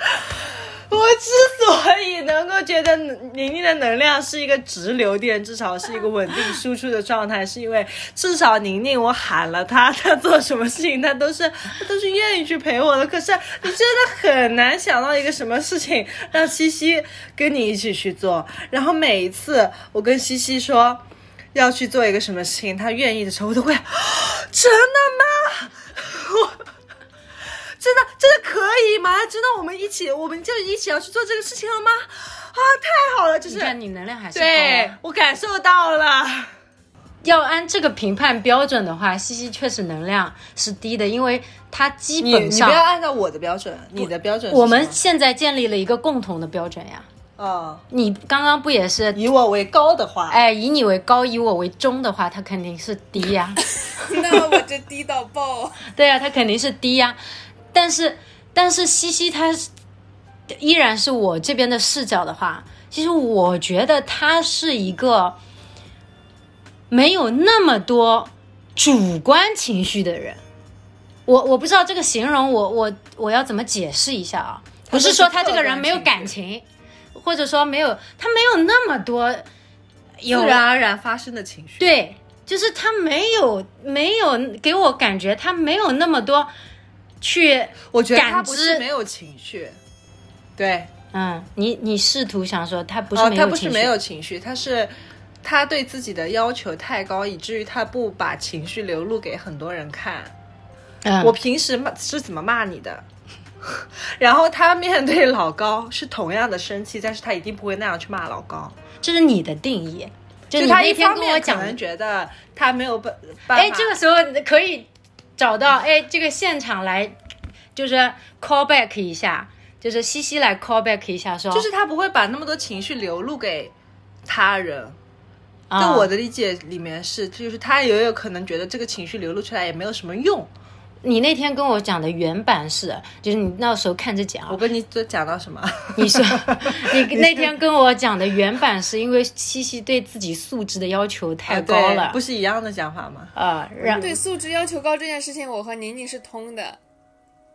<laughs> 我之所以能够觉得宁宁的能量是一个直流电，至少是一个稳定输出的状态，是因为至少宁宁我喊了她，她做什么事情她都是 <laughs> 她都是愿意去陪我的。可是你真的很难想到一个什么事情让西西跟你一起去做，然后每一次我跟西西说要去做一个什么事情，她愿意的时候，我都会 <gasps> 真的吗？<laughs> 我。真的真的可以吗？真的，我们一起，我们就一起要去做这个事情了吗？啊，太好了！就是你看你能量还是高对啊。我感受到了。要按这个评判标准的话，西西确实能量是低的，因为它基本上你不要按照我的标准，你的标准我们现在建立了一个共同的标准呀。哦，你刚刚不也是？以我为高的话，哎，以你为高，以我为中的话，它肯定是低呀。<laughs> 那我这低到爆。对呀、它肯定是低呀。但是，但是西西他依然是我这边的视角的话，其实我觉得他是一个没有那么多主观情绪的人。我我不知道这个形容我我我要怎么解释一下啊？不是说他这个人没有感情，或者说没有他没有那么多有自然而然发生的情绪。对，就是他没有没有给我感觉他没有那么多去我觉得他不是没有情绪，对嗯，你你试图想说他不是他有情绪，不是没有情绪，他是他对自己的要求太高，以至于他不把情绪流露给很多人看。嗯，我平时骂是怎么骂你的？<laughs> 然后他面对老高是同样的生气，但是他一定不会那样去骂老高。这是你的定义，就就他一天方面可跟我讲能觉得他没有办办法，哎，这个时候可以找到哎，这个现场来就是 call back 一下，就是西西来 call back 一下说，就是他不会把那么多情绪流露给他人。啊在我的理解里面是，就是他也有可能觉得这个情绪流露出来也没有什么用。你那天跟我讲的原版是，就是你那时候看着讲我，跟你都讲到什么？你说 <laughs> 你那天跟我讲的原版是因为西西对自己素质的要求太啊高了对不是一样的讲法吗？啊，让对素质要求高这件事情，我和宁宁是通的。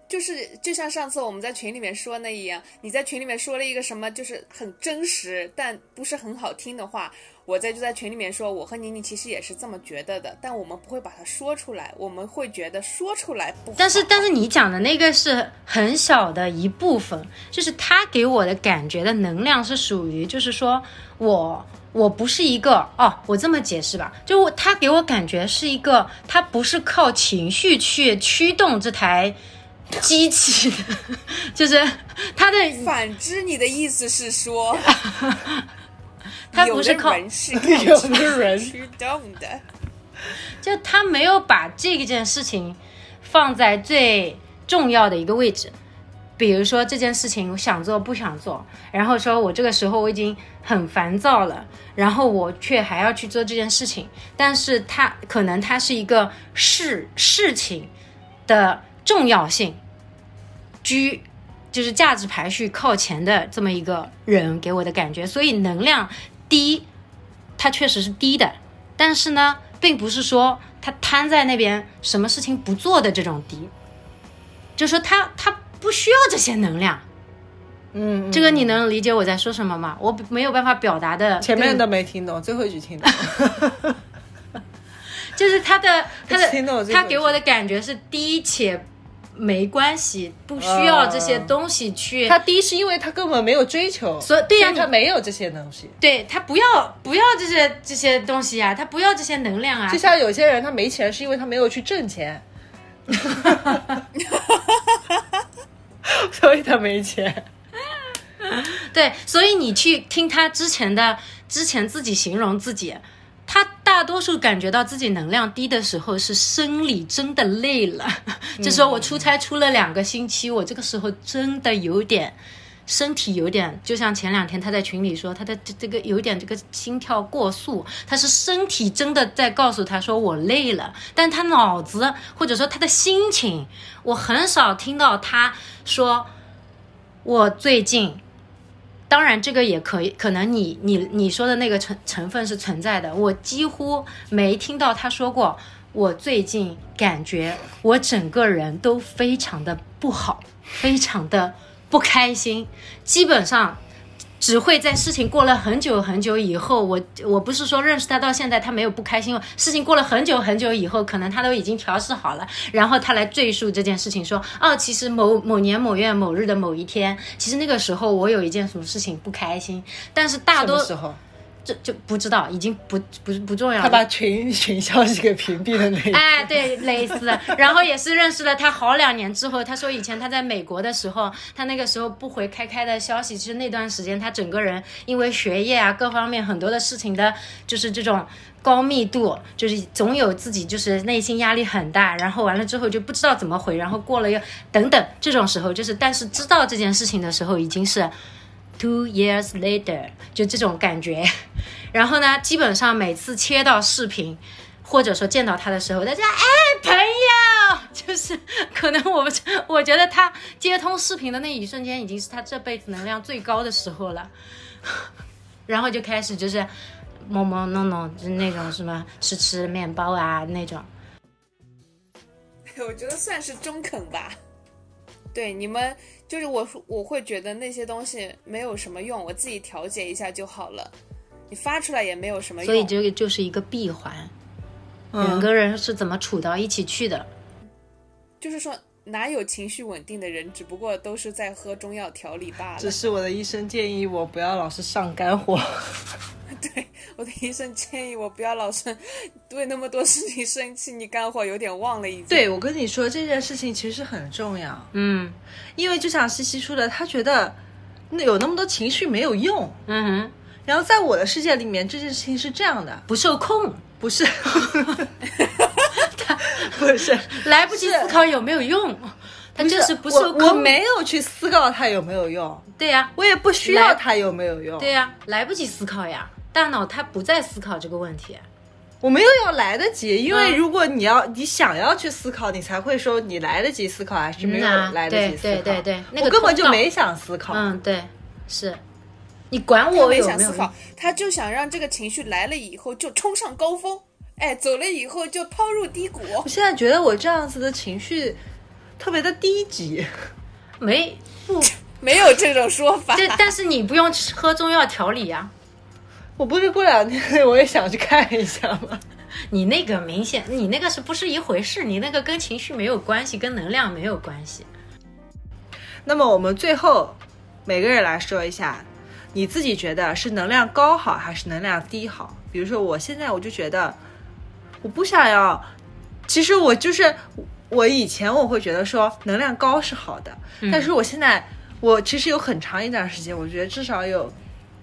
就是就像上次我们在群里面说那一样，你在群里面说了一个什么，就是很真实但不是很好听的话，我在就在群里面说，我和宁宁其实也是这么觉得的，但我们不会把它说出来，我们会觉得说出来不好。但是，但是你讲的那个是很小的一部分，就是他给我的感觉的能量是属于，就是说我我不是一个哦，我这么解释吧，就我他给我感觉是一个，他不是靠情绪去驱动这台机器的，<laughs> 就是他的反之，你的意思是说，<laughs> 他不是 <laughs> 靠有的人是有的人驱动的。<laughs> 就他没有把这件事情放在最重要的一个位置。比如说这件事情我想做不想做，然后说我这个时候我已经很烦躁了，然后我却还要去做这件事情，但是他可能他是一个事事情的重要性居就是价值排序靠前的这么一个人给我的感觉，所以能量低，它确实是低的，但是呢，并不是说他瘫在那边什么事情不做的这种低，就说他他不需要这些能量。嗯，这个你能理解我在说什么吗？我没有办法表达的。前面的没听懂，最后一句听懂。<laughs> 就是他的他的他给我的感觉是低且没关系，不需要这些东西去。他第一是因为他根本没有追求，所以对他没有这些东西。对他不要不要这些这些东西啊，他不要这些能量啊就。像有些人他没钱是因为他没有去挣钱，<laughs> 所以他没钱。对，所以你去听他之前的之前自己形容自己，他大多数感觉到自己能量低的时候是生理真的累了，就说我出差出了两个星期，我这个时候真的有点。身体有点，就像前两天他在群里说，他的这这个有点这个心跳过速，他是身体真的在告诉他说我累了，但他脑子或者说他的心情，我很少听到他说我最近当然，这个也可以，可能你你你说的那个成成分是存在的。我几乎没听到他说过，我最近感觉我整个人都非常的不好，非常的不开心，基本上。只会在事情过了很久很久以后，我我不是说认识他到现在他没有不开心，事情过了很久很久以后，可能他都已经调试好了，然后他来赘述这件事情，说哦，其实某某年某月某日的某一天，其实那个时候我有一件什么事情不开心，但是大多时候？这就不知道，已经不不不重要了。他把群 <laughs> 群消息给屏蔽了那一次。哎，对，类似。然后也是认识了他好两年之后，他说以前他在美国的时候，他那个时候不回开开的消息，其实那段时间他整个人因为学业啊各方面很多的事情的，就是这种高密度，就是总有自己就是内心压力很大，然后完了之后就不知道怎么回，然后过了又等等这种时候，就是但是知道这件事情的时候已经是。Two years later，就这种感觉。然后呢，基本上每次切到视频，或者说见到他的时候，大家哎，朋友，<laughs> 就是可能我我觉得他接通视频的那一瞬间，已经是他这辈子能量最高的时候了。<laughs> 然后就开始就是摸摸弄弄，就那种什么吃吃面包啊那种。<laughs> 我觉得算是中肯吧。对你们，就是我我会觉得那些东西没有什么用，我自己调节一下就好了。你发出来也没有什么用。所以这个就是一个闭环，两个人是怎么处到一起去的。就是说，哪有情绪稳定的人？只不过都是在喝中药调理罢了只。是我的医生建议我不要老是上肝火。<laughs> 对，我的医生建议我不要老是 <laughs> 为那么多事情生气，你肝火有点旺了已经。对，我跟你说这件事情其实很重要，嗯因为就像西西说的，他觉得那有那么多情绪没有用。嗯哼，然后在我的世界里面，这件事情是这样的，不受控，不是，<laughs> 不是，<laughs> 来不及思考有没有用，他就是不受我，我。没有去思考它有没有用，对呀、我也不需要它有没有用，对呀、来不及思考呀，大脑它不再思考这个问题。我没有要来得及，因为嗯如果你要你想要去思考，你才会说你来得及思考还是没有来得及思考。对对对对那个我根本就没想思考。嗯，对，是，你管我有没有想思考？，他就想让这个情绪来了以后就冲上高峰，哎，走了以后就抛入低谷。我现在觉得我这样子的情绪特别的低级。没不，<laughs> 没有这种说法。这但是你不用吃喝中药调理呀、我不是过两天我也想去看一下吗？你那个明显，你那个是不是一回事？你那个跟情绪没有关系，跟能量没有关系。那么我们最后每个人来说一下，你自己觉得是能量高好还是能量低好？比如说我现在我就觉得我不想要，其实我就是我以前我会觉得说能量高是好的，但是我现在我其实有很长一段时间，我觉得至少有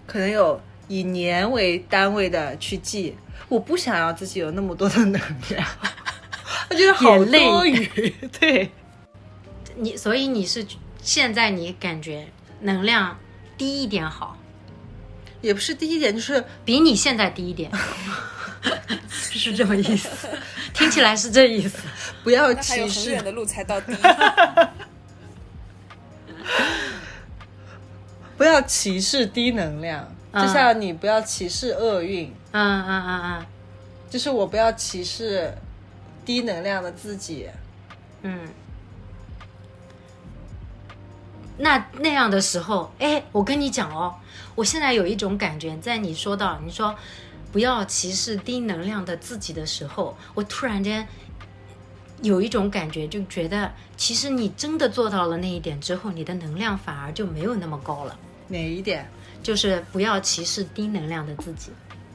可能有以年为单位的去记，我不想要自己有那么多的能量，我觉得好累多余，对。你所以你是现在你感觉能量低一点好，也不是第一点，就是比你现在低一点，<laughs> 是这么意思？听起来是这意思。不要那还有歧视很远的路才到低。<laughs> 不要歧视低能量，嗯就像你不要歧视厄运，嗯嗯嗯嗯就是我不要歧视低能量的自己。嗯。那那样的时候，哎，我跟你讲哦，我现在有一种感觉，在你说到你说不要歧视低能量的自己的时候，我突然间有一种感觉，就觉得其实你真的做到了那一点之后，你的能量反而就没有那么高了。哪一点？就是不要歧视低能量的自己。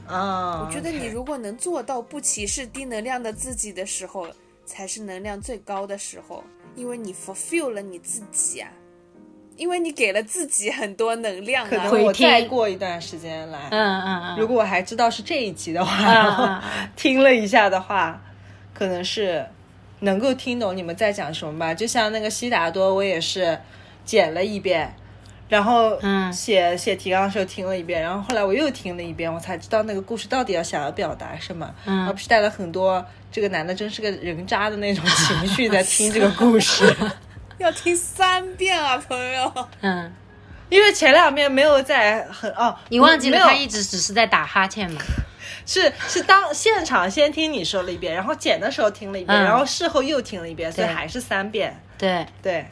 啊、我觉得你如果能做到不歧视低能量的自己的时候，才是能量最高的时候，因为你 fulfill 了你自己啊，因为你给了自己很多能量啊。可能我再过一段时间来，嗯嗯嗯，如果我还知道是这一集的话，听了一下的话，可能是能够听懂你们在讲什么吧。就像那个悉达多，我也是剪了一遍，然后嗯写写提纲的时候听了一遍，然后后来我又听了一遍，我才知道那个故事到底要想要表达什么，嗯而不是带了很多这个男的真是个人渣的那种 <laughs> 情绪在听这个故事。<laughs> 要听三遍啊，朋友。嗯，<laughs> 因为前两遍没有在很哦，你忘记了没有他一直只是在打哈欠吗？是是当现场先听你说了一遍，然后剪的时候听了一遍，嗯然后事后又听了一遍，所以还是三遍。对，对，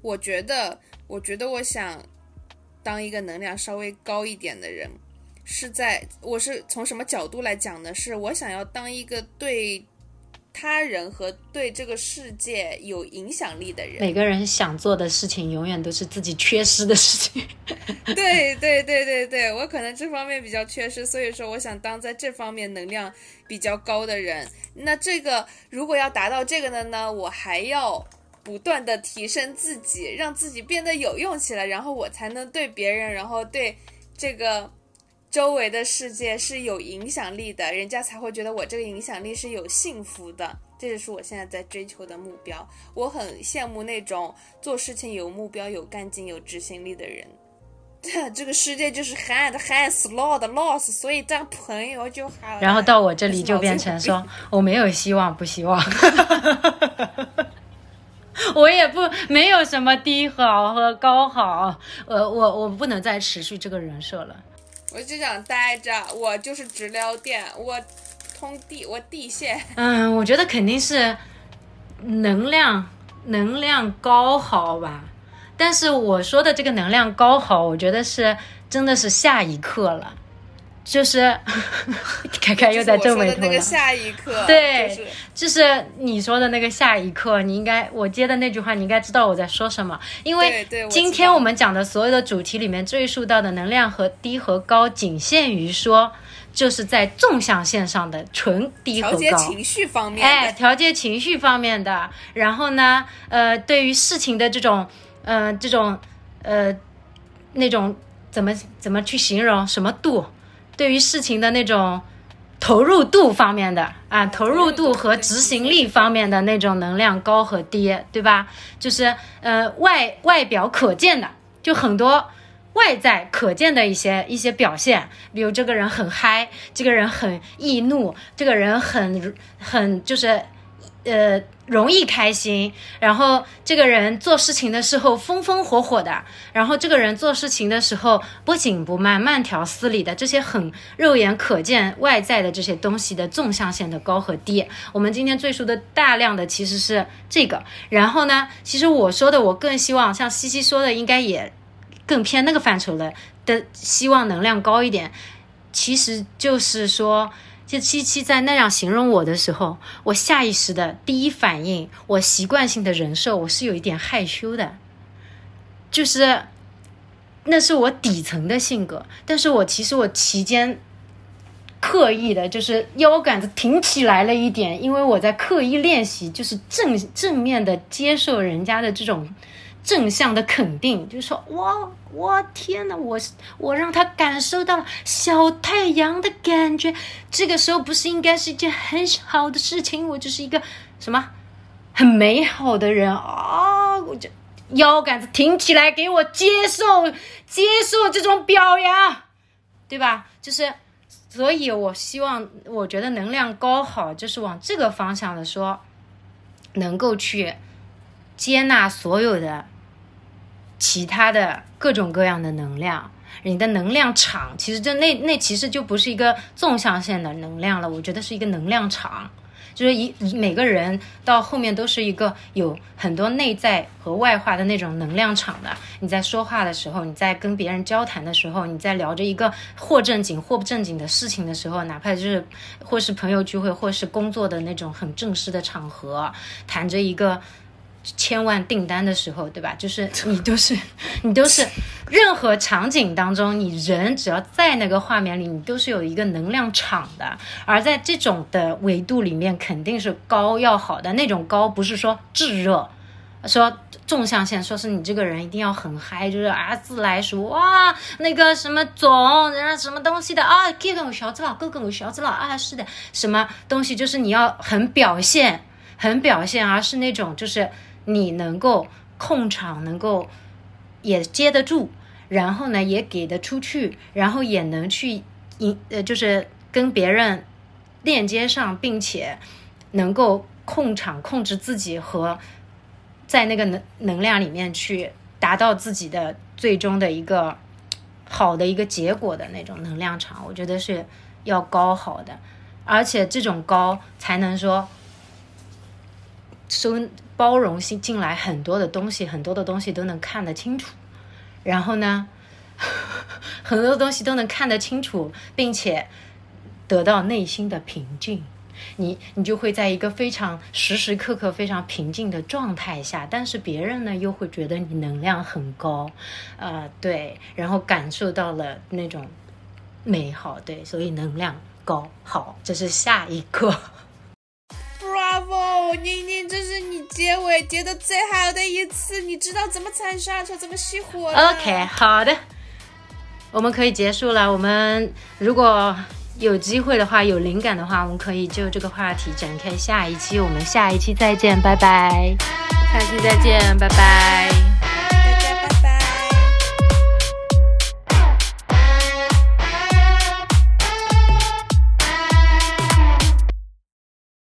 我觉得，我觉得我想当一个能量稍微高一点的人，是在我是从什么角度来讲呢？是我想要当一个对他人和对这个世界有影响力的人。每个人想做的事情，永远都是自己缺失的事情。<laughs> 对对对对对，我可能这方面比较缺失，所以说我想当在这方面能量比较高的人。那这个如果要达到这个的呢，我还要不断的提升自己，让自己变得有用起来，然后我才能对别人，然后对这个周围的世界是有影响力的，人家才会觉得我这个影响力是有幸福的。这就是我现在在追求的目标。我很羡慕那种做事情有目标、有干劲、有执行力的人。<laughs> 这个世界就是 hard hard slow 的 loss，所以当朋友就好了。然后到我这里就变成说，我没有希望，不希望。<laughs> <laughs> 我也不没有什么低好和高好，呃，我我不能再持续这个人设了。我就想待着，我就是直撩电，我通地，我地线。嗯，我觉得肯定是能量能量高好吧。但是我说的这个能量高好，我觉得是真的是下一刻了。就是 <laughs> 凯凯又在皱眉头了。下一刻，对就是就是你说的那个下一刻，你应该我接的那句话，你应该知道我在说什么。因为今天我们讲的所有的主题里面赘述到的能量和低和高，仅限于说就是在纵向线上的纯低和调节高。情绪方面哎，的，调节情绪方面的，然后呢，呃，对于事情的这种，呃，这种，呃，那种怎么怎么去形容什么度，对于事情的那种投入度方面的啊，投入度和执行力方面的那种能量高和低，对吧？就是呃外外表可见的，就很多。外在可见的一些一些表现，比如这个人很嗨，这个人很易怒，这个人很很就是呃容易开心，然后这个人做事情的时候风风火火的，然后这个人做事情的时候不紧不慢、慢条斯理的，这些很肉眼可见外在的这些东西的纵向线的高和低，我们今天赘述的大量的其实是这个。然后呢，其实我说的，我更希望像西西说的，应该也更偏那个范畴了的，希望能量高一点。其实就是说，就七七在那样形容我的时候，我下意识的第一反应，我习惯性的人设，我是有一点害羞的，就是那是我底层的性格，但是我其实我期间。刻意的，就是腰杆子挺起来了一点，因为我在刻意练习，就是正正面的接受人家的这种正向的肯定，就是说，哇，我天呐，我我让他感受到了小太阳的感觉，这个时候不是应该是一件很好的事情？我就是一个什么很美好的人啊！我就腰杆子挺起来，给我接受接受这种表扬，对吧？就是。所以，我希望，我觉得能量高好，就是往这个方向的说，能够去接纳所有的其他的各种各样的能量。你的能量场，其实就那那其实就不是一个纵向线的能量了，我觉得是一个能量场。就是一每个人到后面都是一个有很多内在和外化的那种能量场的。你在说话的时候，你在跟别人交谈的时候，你在聊着一个或正经或不正经的事情的时候，哪怕就是或是朋友聚会，或是工作的那种很正式的场合，谈着一个。千万订单的时候，对吧？就是 <laughs> 你都是，你都是任何场景当中，你人只要在那个画面里，你都是有一个能量场的。而在这种的维度里面，肯定是高要好的那种高，不是说炙热，说纵向线，说是你这个人一定要很嗨，就是啊自来熟哇，那个什么总，然后什么东西的啊，哥哥我小子了，哥哥我小子了啊，是的，什么东西就是你要很表现，很表现，而是那种就是。你能够控场，能够也接得住，然后呢也给得出去，然后也能去引呃，就是跟别人链接上，并且能够控场、控制自己和在那个能能量里面去达到自己的最终的一个好的一个结果的那种能量场，我觉得是要高好的，而且这种高才能说收。包容性进来很多的东西，很多的东西都能看得清楚，然后呢，<laughs> 很多东西都能看得清楚，并且得到内心的平静，你你就会在一个非常时时刻刻非常平静的状态下，但是别人呢又会觉得你能量很高，呃，对，然后感受到了那种美好，对，所以能量高好，这是下一个。Bravo，宁宁，这是你结尾结的最好的一次，你知道怎么踩刹车，怎么熄火 OK，好的，我们可以结束了。我们如果有机会的话，有灵感的话，我们可以就这个话题展开下一期。我们下一期再见，拜拜。下期再见，拜拜。